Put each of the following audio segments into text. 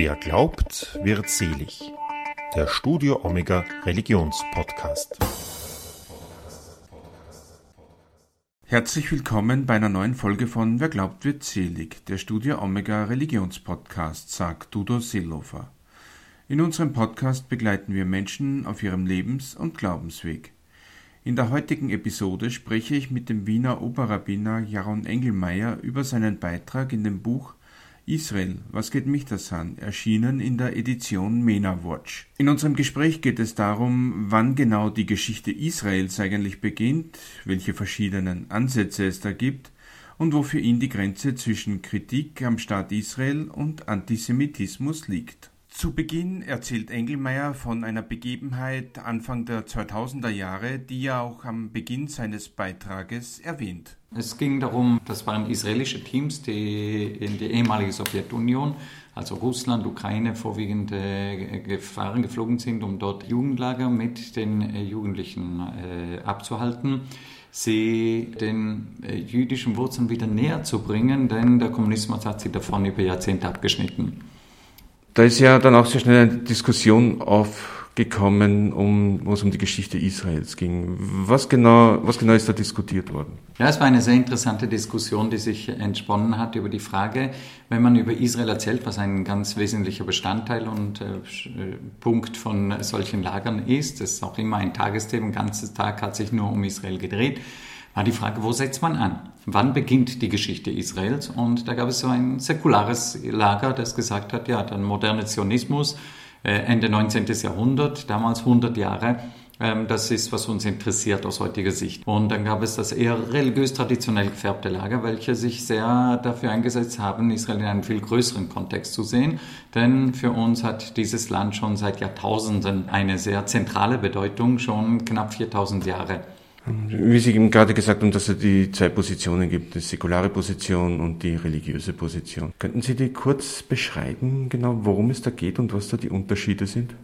Wer glaubt, wird selig. Der Studio Omega Religionspodcast. Herzlich willkommen bei einer neuen Folge von Wer glaubt, wird selig. Der Studio Omega Religionspodcast, sagt Dudo Seelofer. In unserem Podcast begleiten wir Menschen auf ihrem Lebens- und Glaubensweg. In der heutigen Episode spreche ich mit dem Wiener Oberrabbiner Jaron Engelmeier über seinen Beitrag in dem Buch Israel, was geht mich das an? erschienen in der Edition MENA Watch. In unserem Gespräch geht es darum, wann genau die Geschichte Israels eigentlich beginnt, welche verschiedenen Ansätze es da gibt und wo für ihn die Grenze zwischen Kritik am Staat Israel und Antisemitismus liegt. Zu Beginn erzählt Engelmeier von einer Begebenheit Anfang der 2000er Jahre, die er auch am Beginn seines Beitrages erwähnt. Es ging darum, das waren israelische Teams, die in die ehemalige Sowjetunion, also Russland, Ukraine, vorwiegend äh, gefahren, geflogen sind, um dort Jugendlager mit den äh, Jugendlichen äh, abzuhalten sie den äh, jüdischen Wurzeln wieder näher zu bringen, denn der Kommunismus hat sie davon über Jahrzehnte abgeschnitten. Da ist ja dann auch sehr schnell eine Diskussion aufgekommen, um, wo es um die Geschichte Israels ging. Was genau, was genau ist da diskutiert worden? Ja, es war eine sehr interessante Diskussion, die sich entsponnen hat über die Frage, wenn man über Israel erzählt, was ein ganz wesentlicher Bestandteil und äh, Punkt von solchen Lagern ist, das ist auch immer ein Tagesthema, ein ganzes Tag hat sich nur um Israel gedreht war die Frage, wo setzt man an? Wann beginnt die Geschichte Israels? Und da gab es so ein säkulares Lager, das gesagt hat, ja, dann moderne Zionismus, äh, Ende 19. Jahrhundert, damals 100 Jahre, ähm, das ist, was uns interessiert aus heutiger Sicht. Und dann gab es das eher religiös traditionell gefärbte Lager, welche sich sehr dafür eingesetzt haben, Israel in einem viel größeren Kontext zu sehen. Denn für uns hat dieses Land schon seit Jahrtausenden eine sehr zentrale Bedeutung, schon knapp 4000 Jahre. Wie Sie eben gerade gesagt haben, dass es die zwei Positionen gibt, die säkulare Position und die religiöse Position. Könnten Sie die kurz beschreiben, genau worum es da geht und was da die Unterschiede sind?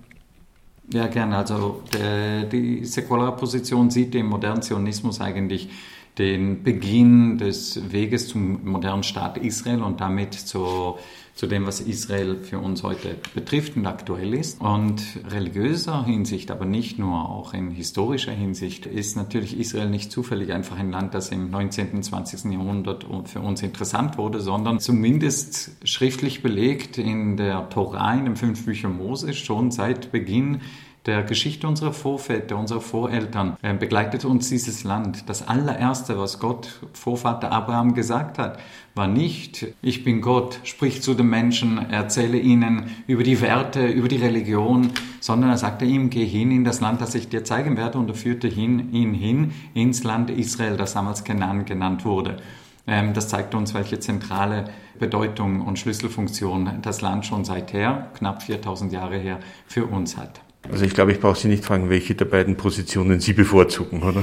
Ja, gerne. Also der, die säkulare Position sieht den modernen Zionismus eigentlich den Beginn des Weges zum modernen Staat Israel und damit zur zu dem, was Israel für uns heute betrifft und aktuell ist. Und religiöser Hinsicht, aber nicht nur, auch in historischer Hinsicht, ist natürlich Israel nicht zufällig einfach ein Land, das im 19. und 20. Jahrhundert für uns interessant wurde, sondern zumindest schriftlich belegt in der Torah, in den fünf Büchern Moses, schon seit Beginn der Geschichte unserer Vorväter, unserer Voreltern äh, begleitet uns dieses Land. Das allererste, was Gott Vorvater Abraham gesagt hat, war nicht, ich bin Gott, sprich zu den Menschen, erzähle ihnen über die Werte, über die Religion, sondern er sagte ihm, geh hin in das Land, das ich dir zeigen werde, und er führte hin, ihn hin ins Land Israel, das damals Kenan genannt wurde. Ähm, das zeigt uns, welche zentrale Bedeutung und Schlüsselfunktion das Land schon seither, knapp 4000 Jahre her, für uns hat. Also ich glaube, ich brauche Sie nicht fragen, welche der beiden Positionen Sie bevorzugen, oder?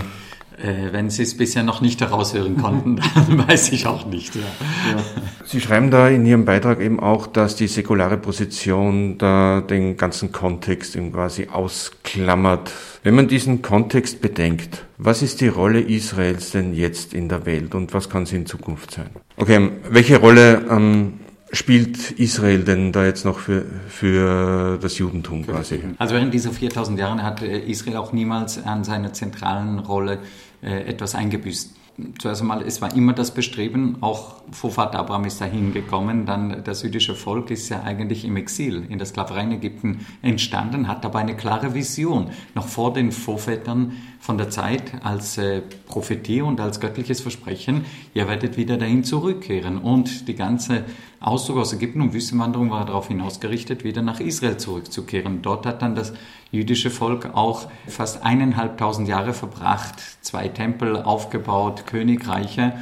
Äh, wenn Sie es bisher noch nicht heraushören konnten, dann weiß ich auch nicht. Ja. Ja. Sie schreiben da in Ihrem Beitrag eben auch, dass die säkulare Position da den ganzen Kontext eben quasi ausklammert. Wenn man diesen Kontext bedenkt, was ist die Rolle Israels denn jetzt in der Welt und was kann sie in Zukunft sein? Okay, welche Rolle ähm, spielt Israel denn da jetzt noch für, für das Judentum quasi? Also während dieser 4000 Jahre hat äh, Israel auch niemals an seiner zentralen Rolle äh, etwas eingebüßt. Zuerst einmal, es war immer das Bestreben, auch Vorvater Abraham ist dahin gekommen, dann das jüdische Volk ist ja eigentlich im Exil in der Sklaverei in Ägypten entstanden, hat aber eine klare Vision, noch vor den Vorvätern von der Zeit als äh, Prophetie und als göttliches Versprechen, ihr werdet wieder dahin zurückkehren. Und die ganze Auszug aus Ägypten und Wüstenwanderung war darauf hinausgerichtet, wieder nach Israel zurückzukehren. Dort hat dann das jüdische Volk auch fast eineinhalbtausend Jahre verbracht, zwei Tempel aufgebaut, Königreiche,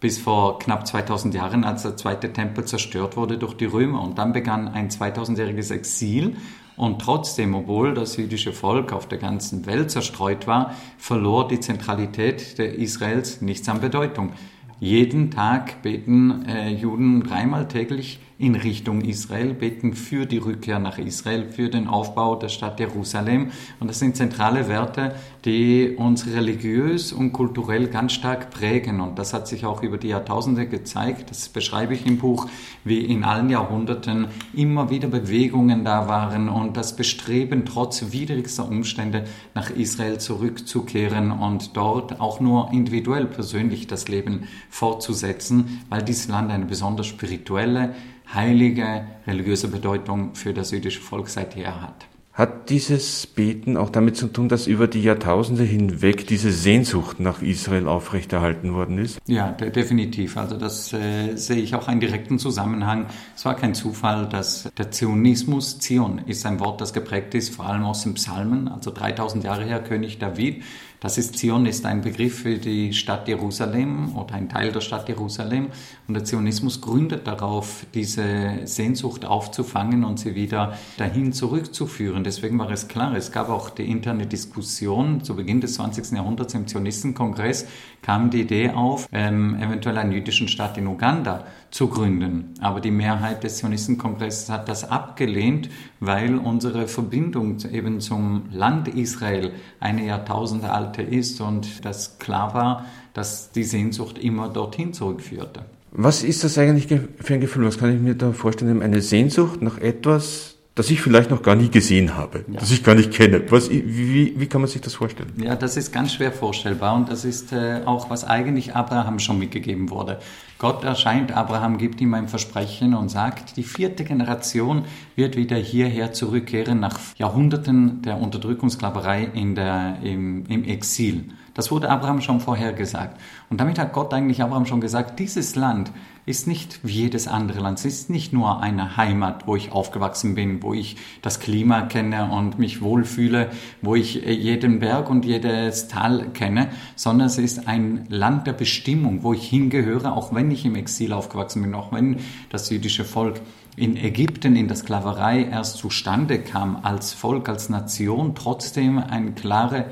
bis vor knapp 2000 Jahren, als der zweite Tempel zerstört wurde durch die Römer. Und dann begann ein 2000-jähriges Exil. Und trotzdem, obwohl das jüdische Volk auf der ganzen Welt zerstreut war, verlor die Zentralität der Israels nichts an Bedeutung. Jeden Tag beten äh, Juden dreimal täglich in Richtung Israel, beten für die Rückkehr nach Israel, für den Aufbau der Stadt Jerusalem. Und das sind zentrale Werte, die uns religiös und kulturell ganz stark prägen. Und das hat sich auch über die Jahrtausende gezeigt. Das beschreibe ich im Buch, wie in allen Jahrhunderten immer wieder Bewegungen da waren und das Bestreben, trotz widrigster Umstände nach Israel zurückzukehren und dort auch nur individuell persönlich das Leben fortzusetzen, weil dieses Land eine besonders spirituelle, heilige, religiöse Bedeutung für das jüdische Volk seither hat. Hat dieses Beten auch damit zu tun, dass über die Jahrtausende hinweg diese Sehnsucht nach Israel aufrechterhalten worden ist? Ja, de definitiv. Also das äh, sehe ich auch einen direkten Zusammenhang. Es war kein Zufall, dass der Zionismus, Zion ist ein Wort, das geprägt ist, vor allem aus den Psalmen, also 3000 Jahre her König David das ist Zion ist ein Begriff für die Stadt Jerusalem oder ein Teil der Stadt Jerusalem. Und der Zionismus gründet darauf, diese Sehnsucht aufzufangen und sie wieder dahin zurückzuführen. Deswegen war es klar, es gab auch die interne Diskussion zu Beginn des 20. Jahrhunderts im Zionistenkongress, kam die Idee auf, ähm, eventuell einen jüdischen Staat in Uganda zu gründen. Aber die Mehrheit des Zionistenkongresses hat das abgelehnt, weil unsere Verbindung eben zum Land Israel eine Jahrtausende alte ist und das klar war, dass die Sehnsucht immer dorthin zurückführte. Was ist das eigentlich für ein Gefühl? Was kann ich mir da vorstellen? Eine Sehnsucht nach etwas, das ich vielleicht noch gar nie gesehen habe, ja. das ich gar nicht kenne. Was, wie, wie kann man sich das vorstellen? Ja, das ist ganz schwer vorstellbar und das ist äh, auch, was eigentlich Abraham schon mitgegeben wurde. Gott erscheint Abraham, gibt ihm ein Versprechen und sagt, die vierte Generation wird wieder hierher zurückkehren nach Jahrhunderten der Unterdrückungssklaverei in der, im, im Exil. Das wurde Abraham schon vorher gesagt. Und damit hat Gott eigentlich Abraham schon gesagt, dieses Land ist nicht wie jedes andere Land. Es ist nicht nur eine Heimat, wo ich aufgewachsen bin, wo ich das Klima kenne und mich wohlfühle, wo ich jeden Berg und jedes Tal kenne, sondern es ist ein Land der Bestimmung, wo ich hingehöre, auch wenn ich im Exil aufgewachsen bin, auch wenn das jüdische Volk in Ägypten in der Sklaverei erst zustande kam als Volk, als Nation, trotzdem eine klare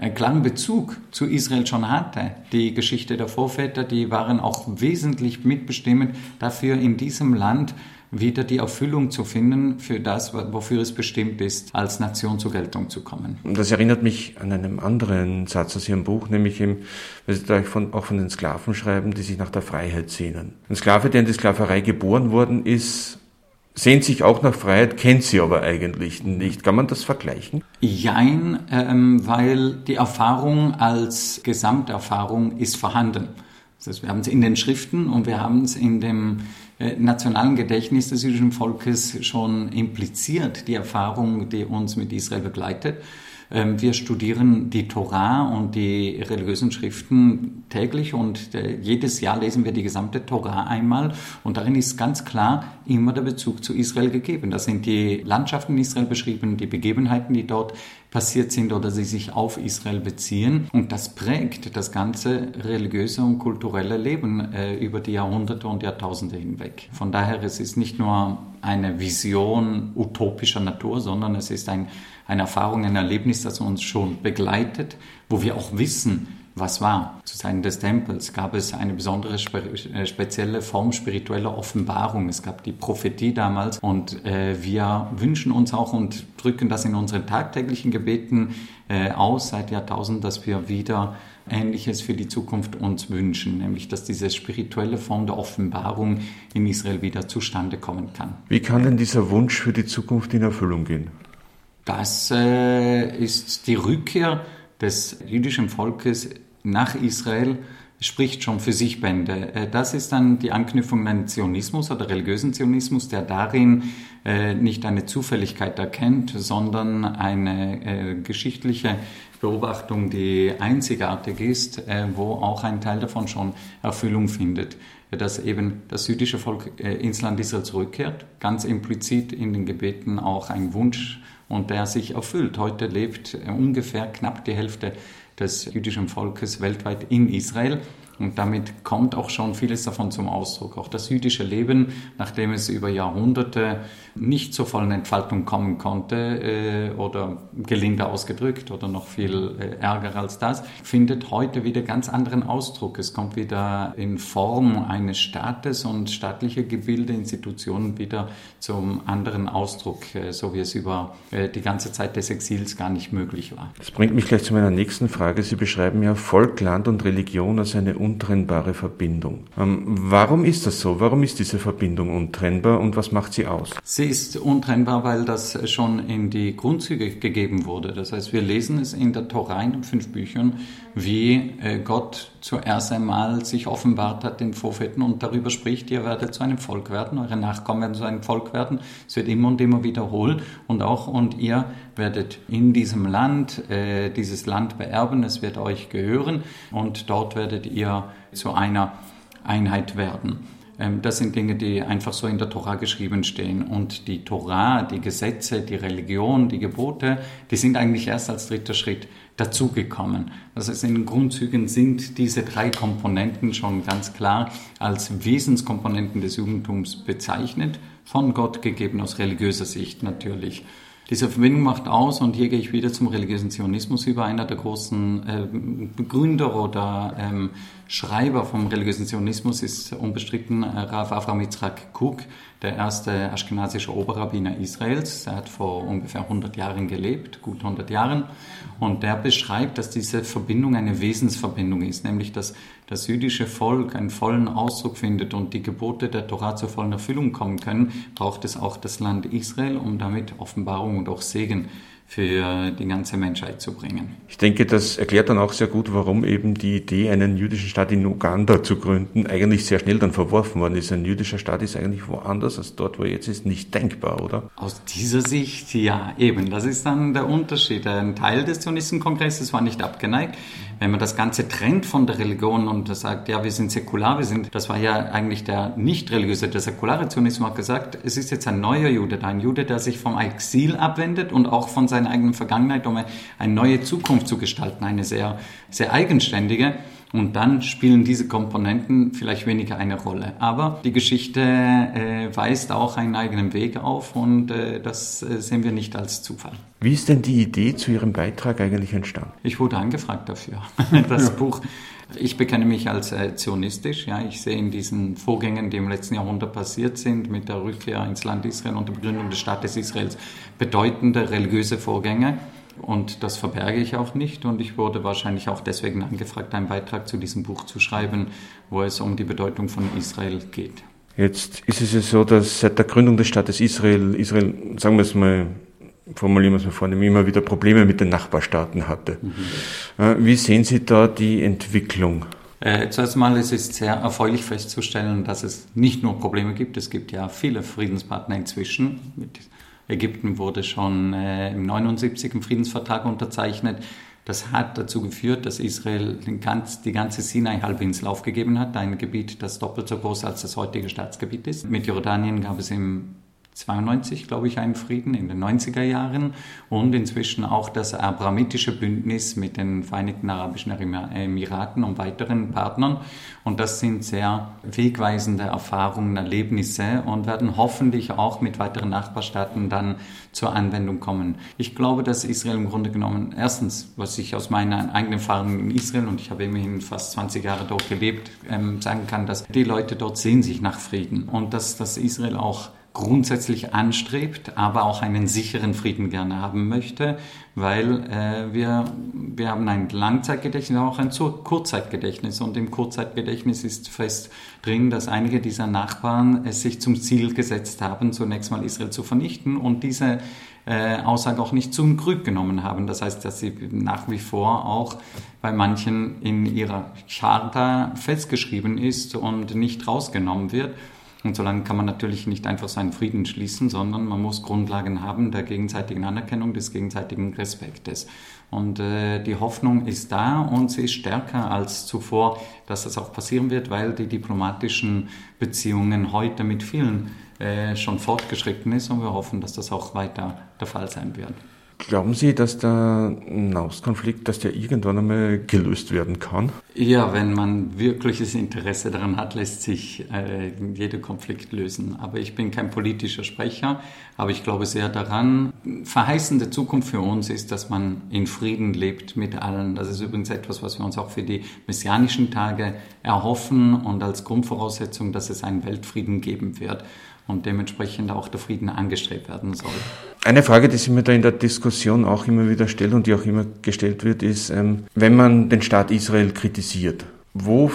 einen klaren Bezug zu Israel schon hatte. Die Geschichte der Vorväter, die waren auch wesentlich mitbestimmend dafür, in diesem Land wieder die Erfüllung zu finden für das, wofür es bestimmt ist, als Nation zur Geltung zu kommen. Das erinnert mich an einen anderen Satz aus Ihrem Buch, nämlich im, weil Sie da auch von den Sklaven schreiben, die sich nach der Freiheit sehnen. Ein Sklave, der in die Sklaverei geboren worden ist, sehnt sich auch nach Freiheit, kennt sie aber eigentlich nicht. Kann man das vergleichen? Jein, ähm, weil die Erfahrung als Gesamterfahrung ist vorhanden. Das heißt, wir haben es in den Schriften und wir haben es in dem äh, nationalen Gedächtnis des jüdischen Volkes schon impliziert, die Erfahrung, die uns mit Israel begleitet. Ähm, wir studieren die Torah und die religiösen Schriften täglich und äh, jedes Jahr lesen wir die gesamte Torah einmal und darin ist ganz klar immer der Bezug zu Israel gegeben. Da sind die Landschaften in Israel beschrieben, die Begebenheiten, die dort passiert sind oder sie sich auf Israel beziehen. Und das prägt das ganze religiöse und kulturelle Leben äh, über die Jahrhunderte und Jahrtausende hinweg. Von daher, es ist nicht nur eine Vision utopischer Natur, sondern es ist ein eine Erfahrung, ein Erlebnis, das uns schon begleitet, wo wir auch wissen, was war. Zu Zeiten des Tempels gab es eine besondere äh, spezielle Form spiritueller Offenbarung. Es gab die Prophetie damals und äh, wir wünschen uns auch und drücken das in unseren tagtäglichen Gebeten äh, aus seit Jahrtausenden, dass wir wieder Ähnliches für die Zukunft uns wünschen, nämlich dass diese spirituelle Form der Offenbarung in Israel wieder zustande kommen kann. Wie kann denn dieser Wunsch für die Zukunft in Erfüllung gehen? Das äh, ist die Rückkehr des jüdischen Volkes nach Israel, spricht schon für sich Bände. Äh, das ist dann die Anknüpfung an Zionismus oder religiösen Zionismus, der darin äh, nicht eine Zufälligkeit erkennt, sondern eine äh, geschichtliche Beobachtung, die einzigartig ist, äh, wo auch ein Teil davon schon Erfüllung findet dass eben das jüdische Volk äh, ins Land Israel zurückkehrt, ganz implizit in den Gebeten auch ein Wunsch und der sich erfüllt. Heute lebt ungefähr knapp die Hälfte des jüdischen Volkes weltweit in Israel. Und damit kommt auch schon vieles davon zum Ausdruck. Auch das jüdische Leben, nachdem es über Jahrhunderte nicht zur vollen Entfaltung kommen konnte äh, oder gelinde ausgedrückt oder noch viel äh, ärger als das, findet heute wieder ganz anderen Ausdruck. Es kommt wieder in Form eines Staates und staatliche Gebilde, Institutionen wieder zum anderen Ausdruck, äh, so wie es über die ganze Zeit des Exils gar nicht möglich war. Das bringt mich gleich zu meiner nächsten Frage. Sie beschreiben ja Volk, Land und Religion als eine untrennbare Verbindung. Ähm, warum ist das so? Warum ist diese Verbindung untrennbar und was macht sie aus? Sie ist untrennbar, weil das schon in die Grundzüge gegeben wurde. Das heißt, wir lesen es in der Tora in fünf Büchern, wie äh, Gott zuerst einmal sich offenbart hat den Propheten und darüber spricht, ihr werdet zu einem Volk werden, eure Nachkommen werden zu einem Volk werden. Es wird immer und immer wiederholt und auch und ihr werdet in diesem Land äh, dieses Land beerben, es wird euch gehören und dort werdet ihr zu einer Einheit werden. Ähm, das sind Dinge, die einfach so in der Tora geschrieben stehen. Und die Tora, die Gesetze, die Religion, die Gebote, die sind eigentlich erst als dritter Schritt dazugekommen. Das heißt, in den Grundzügen sind diese drei Komponenten schon ganz klar als Wesenskomponenten des Judentums bezeichnet, von Gott gegeben aus religiöser Sicht natürlich. Diese Verbindung macht aus, und hier gehe ich wieder zum religiösen Zionismus über, einer der großen äh, Begründer oder ähm, Schreiber vom religiösen Zionismus ist unbestritten äh, Rav Avram Yitzhak Kuk, der erste aschkenasische Oberrabbiner Israels. Er hat vor ungefähr 100 Jahren gelebt, gut 100 Jahren. Und der beschreibt, dass diese Verbindung eine Wesensverbindung ist, nämlich dass das jüdische Volk einen vollen Ausdruck findet und die Gebote der Torah zur vollen Erfüllung kommen können, braucht es auch das Land Israel, um damit Offenbarung und auch Segen für die ganze Menschheit zu bringen. Ich denke, das erklärt dann auch sehr gut, warum eben die Idee, einen jüdischen Staat in Uganda zu gründen, eigentlich sehr schnell dann verworfen worden ist. Ein jüdischer Staat ist eigentlich woanders als dort, wo er jetzt ist, nicht denkbar, oder? Aus dieser Sicht, ja, eben. Das ist dann der Unterschied. Ein Teil des Zionistenkongresses war nicht abgeneigt. Wenn man das Ganze trennt von der Religion und sagt, ja, wir sind säkular, wir sind, das war ja eigentlich der nicht religiöse, der säkulare Zionismus hat gesagt, es ist jetzt ein neuer Jude, ein Jude, der sich vom Exil abwendet und auch von seiner eigenen Vergangenheit, um eine neue Zukunft zu gestalten, eine sehr, sehr eigenständige. Und dann spielen diese Komponenten vielleicht weniger eine Rolle. Aber die Geschichte äh, weist auch einen eigenen Weg auf und äh, das äh, sehen wir nicht als Zufall. Wie ist denn die Idee zu Ihrem Beitrag eigentlich entstanden? Ich wurde angefragt dafür. Das ja. Buch ich bekenne mich als äh, zionistisch. Ja, ich sehe in diesen Vorgängen, die im letzten Jahrhundert passiert sind, mit der Rückkehr ins Land Israel und der Begründung des Staates Israels, bedeutende religiöse Vorgänge. Und das verberge ich auch nicht. Und ich wurde wahrscheinlich auch deswegen angefragt, einen Beitrag zu diesem Buch zu schreiben, wo es um die Bedeutung von Israel geht. Jetzt ist es ja so, dass seit der Gründung des Staates Israel, Israel, sagen wir es mal, formulieren wir es mal vornehm, immer wieder Probleme mit den Nachbarstaaten hatte. Mhm. Wie sehen Sie da die Entwicklung? Äh, zuerst mal es ist sehr erfreulich festzustellen, dass es nicht nur Probleme gibt, es gibt ja viele Friedenspartner inzwischen. Mit Ägypten wurde schon äh, im 79 ein Friedensvertrag unterzeichnet. Das hat dazu geführt, dass Israel ganz, die ganze Sinai-Halbinsel aufgegeben hat, ein Gebiet, das doppelt so groß als das heutige Staatsgebiet ist. Mit Jordanien gab es im 92, glaube ich, einen Frieden in den 90er Jahren und inzwischen auch das abrahamitische Bündnis mit den Vereinigten Arabischen Emiraten und weiteren Partnern. Und das sind sehr wegweisende Erfahrungen, Erlebnisse und werden hoffentlich auch mit weiteren Nachbarstaaten dann zur Anwendung kommen. Ich glaube, dass Israel im Grunde genommen, erstens, was ich aus meiner eigenen Erfahrung in Israel, und ich habe immerhin fast 20 Jahre dort gelebt, ähm, sagen kann, dass die Leute dort sehen sich nach Frieden und dass, dass Israel auch grundsätzlich anstrebt, aber auch einen sicheren Frieden gerne haben möchte, weil äh, wir, wir haben ein Langzeitgedächtnis, aber auch ein Kurzzeitgedächtnis. Und im Kurzzeitgedächtnis ist fest drin, dass einige dieser Nachbarn es sich zum Ziel gesetzt haben, zunächst mal Israel zu vernichten und diese äh, Aussage auch nicht zum Grüb genommen haben. Das heißt, dass sie nach wie vor auch bei manchen in ihrer Charta festgeschrieben ist und nicht rausgenommen wird. Und solange kann man natürlich nicht einfach seinen Frieden schließen, sondern man muss Grundlagen haben der gegenseitigen Anerkennung, des gegenseitigen Respektes. Und äh, die Hoffnung ist da und sie ist stärker als zuvor, dass das auch passieren wird, weil die diplomatischen Beziehungen heute mit vielen äh, schon fortgeschritten ist und wir hoffen, dass das auch weiter der Fall sein wird. Glauben Sie, dass der Nahostkonflikt, dass der irgendwann einmal gelöst werden kann? Ja, wenn man wirkliches Interesse daran hat, lässt sich äh, jeder Konflikt lösen. Aber ich bin kein politischer Sprecher, aber ich glaube sehr daran. Verheißende Zukunft für uns ist, dass man in Frieden lebt mit allen. Das ist übrigens etwas, was wir uns auch für die messianischen Tage erhoffen und als Grundvoraussetzung, dass es einen Weltfrieden geben wird und dementsprechend auch der Frieden angestrebt werden soll. Eine Frage, die sich mir da in der Diskussion auch immer wieder stellt und die auch immer gestellt wird, ist, ähm, wenn man den Staat Israel kritisiert, wo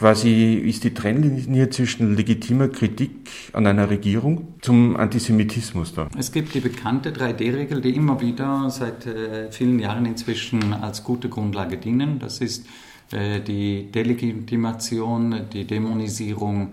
quasi ist die Trennlinie zwischen legitimer Kritik an einer Regierung zum Antisemitismus da? Es gibt die bekannte 3D-Regel, die immer wieder seit äh, vielen Jahren inzwischen als gute Grundlage dienen. Das ist äh, die Delegitimation, die Dämonisierung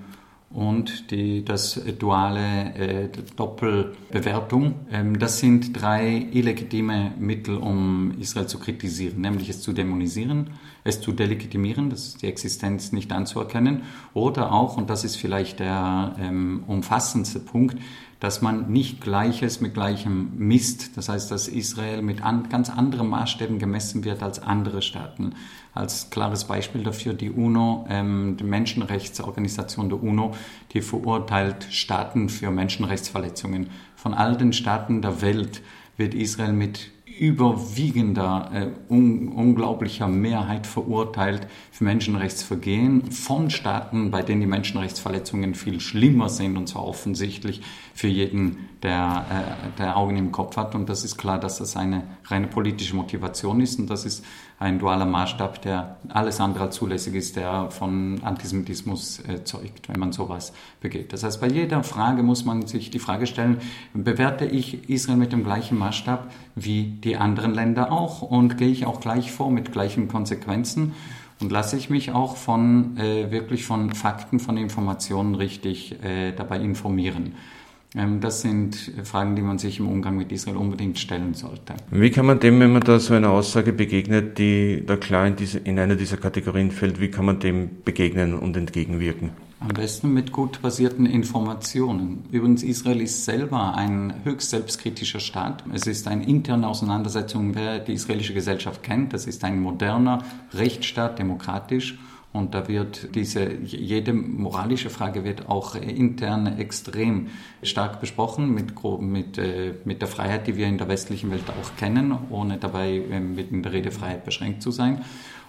und die, das duale äh, Doppelbewertung. Ähm, das sind drei illegitime Mittel, um Israel zu kritisieren, nämlich es zu dämonisieren, es zu delegitimieren, das ist die Existenz nicht anzuerkennen, oder auch, und das ist vielleicht der ähm, umfassendste Punkt, dass man nicht Gleiches mit Gleichem misst. Das heißt, dass Israel mit an, ganz anderen Maßstäben gemessen wird als andere Staaten. Als klares Beispiel dafür die UNO, ähm, die Menschenrechtsorganisation der UNO, die verurteilt Staaten für Menschenrechtsverletzungen. Von all den Staaten der Welt wird Israel mit überwiegender, äh, un unglaublicher Mehrheit verurteilt für Menschenrechtsvergehen von Staaten, bei denen die Menschenrechtsverletzungen viel schlimmer sind und zwar offensichtlich für jeden, der, äh, der Augen im Kopf hat. Und das ist klar, dass das eine reine politische Motivation ist und das ist ein dualer Maßstab, der alles andere als zulässig ist, der von Antisemitismus äh, zeugt, wenn man sowas begeht. Das heißt, bei jeder Frage muss man sich die Frage stellen, bewerte ich Israel mit dem gleichen Maßstab wie die anderen Länder auch und gehe ich auch gleich vor mit gleichen Konsequenzen? Und lasse ich mich auch von äh, wirklich von Fakten, von Informationen richtig äh, dabei informieren. Ähm, das sind Fragen, die man sich im Umgang mit Israel unbedingt stellen sollte. Wie kann man dem, wenn man da so einer Aussage begegnet, die da klar in, diese, in einer dieser Kategorien fällt, wie kann man dem begegnen und entgegenwirken? Am besten mit gut basierten Informationen. Übrigens, Israel ist selber ein höchst selbstkritischer Staat. Es ist eine interne Auseinandersetzung, wer die israelische Gesellschaft kennt. Das ist ein moderner Rechtsstaat, demokratisch. Und da wird diese, jede moralische Frage wird auch intern extrem stark besprochen mit, mit, äh, mit der Freiheit, die wir in der westlichen Welt auch kennen, ohne dabei ähm, mit der Redefreiheit beschränkt zu sein.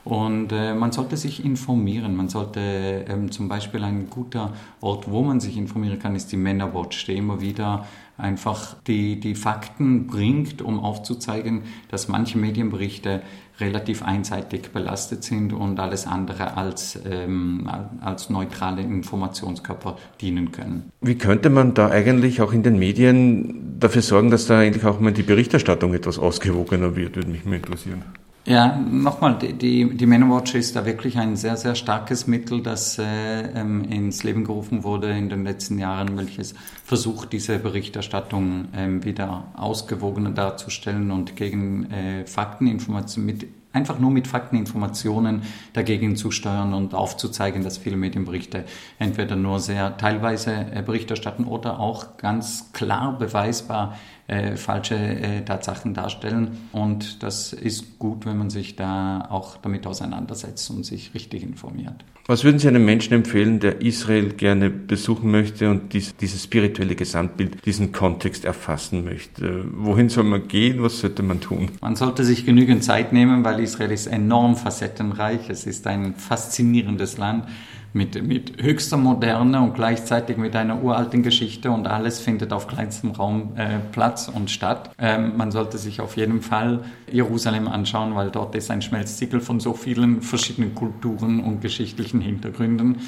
Und äh, man sollte sich informieren. Man sollte ähm, zum Beispiel ein guter Ort, wo man sich informieren kann, ist die Männerwatch, die immer wieder einfach die, die Fakten bringt, um aufzuzeigen, dass manche Medienberichte relativ einseitig belastet sind und alles andere als, ähm, als neutrale Informationskörper dienen können. Wie könnte man da eigentlich auch in den Medien dafür sorgen, dass da eigentlich auch mal die Berichterstattung etwas ausgewogener wird, würde mich mal interessieren. Ja, nochmal, die, die, die Manowatch ist da wirklich ein sehr, sehr starkes Mittel, das äh, ähm, ins Leben gerufen wurde in den letzten Jahren, welches versucht, diese Berichterstattung ähm, wieder ausgewogener darzustellen und gegen äh, Fakteninformationen mit einfach nur mit Fakteninformationen dagegen zu steuern und aufzuzeigen, dass viele Medienberichte entweder nur sehr teilweise äh, Bericht erstatten oder auch ganz klar beweisbar äh, falsche äh, Tatsachen darstellen. Und das ist gut, wenn man sich da auch damit auseinandersetzt und sich richtig informiert. Was würden Sie einem Menschen empfehlen, der Israel gerne besuchen möchte und dies, dieses spirituelle Gesamtbild, diesen Kontext erfassen möchte? Wohin soll man gehen? Was sollte man tun? Man sollte sich genügend Zeit nehmen, weil Israel ist enorm facettenreich. Es ist ein faszinierendes Land mit, mit höchster Moderne und gleichzeitig mit einer uralten Geschichte und alles findet auf kleinstem Raum äh, Platz und statt. Ähm, man sollte sich auf jeden Fall Jerusalem anschauen, weil dort ist ein Schmelztiegel von so vielen verschiedenen Kulturen und geschichtlichen Hintergründen.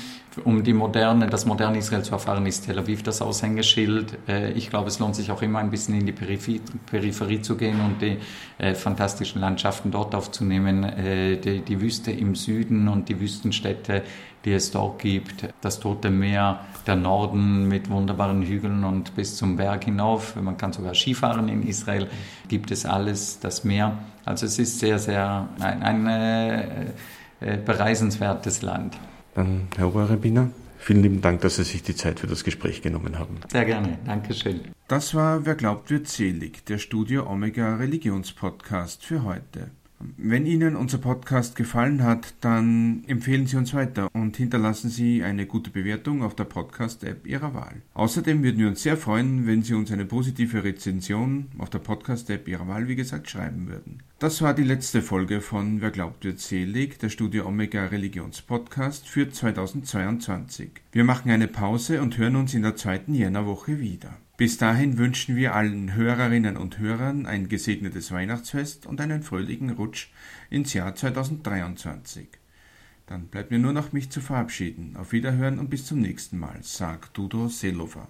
Um die moderne, das moderne Israel zu erfahren, ist Tel Aviv das Aushängeschild. Äh, ich glaube, es lohnt sich auch immer ein bisschen in die Peripherie, zu gehen und die äh, fantastischen Landschaften dort aufzunehmen. Äh, die, die Wüste im Süden und die Wüstenstädte die es dort gibt. Das Tote Meer, der Norden mit wunderbaren Hügeln und bis zum Berg hinauf. Man kann sogar Skifahren in Israel. Gibt es alles, das Meer. Also es ist sehr, sehr ein, ein äh bereisenswertes Land. Dann, Herr Oberrabbiner, Vielen lieben Dank, dass Sie sich die Zeit für das Gespräch genommen haben. Sehr gerne. Dankeschön. Das war Wer glaubt wird selig, der Studio Omega Religionspodcast für heute. Wenn Ihnen unser Podcast gefallen hat, dann empfehlen Sie uns weiter und hinterlassen Sie eine gute Bewertung auf der Podcast-App Ihrer Wahl. Außerdem würden wir uns sehr freuen, wenn Sie uns eine positive Rezension auf der Podcast-App Ihrer Wahl, wie gesagt, schreiben würden. Das war die letzte Folge von Wer glaubt wird selig, der Studio Omega Religionspodcast für 2022. Wir machen eine Pause und hören uns in der zweiten Jännerwoche wieder. Bis dahin wünschen wir allen Hörerinnen und Hörern ein gesegnetes Weihnachtsfest und einen fröhlichen Rutsch ins Jahr 2023. Dann bleibt mir nur noch mich zu verabschieden. Auf Wiederhören und bis zum nächsten Mal, sagt Dudo Seelofer.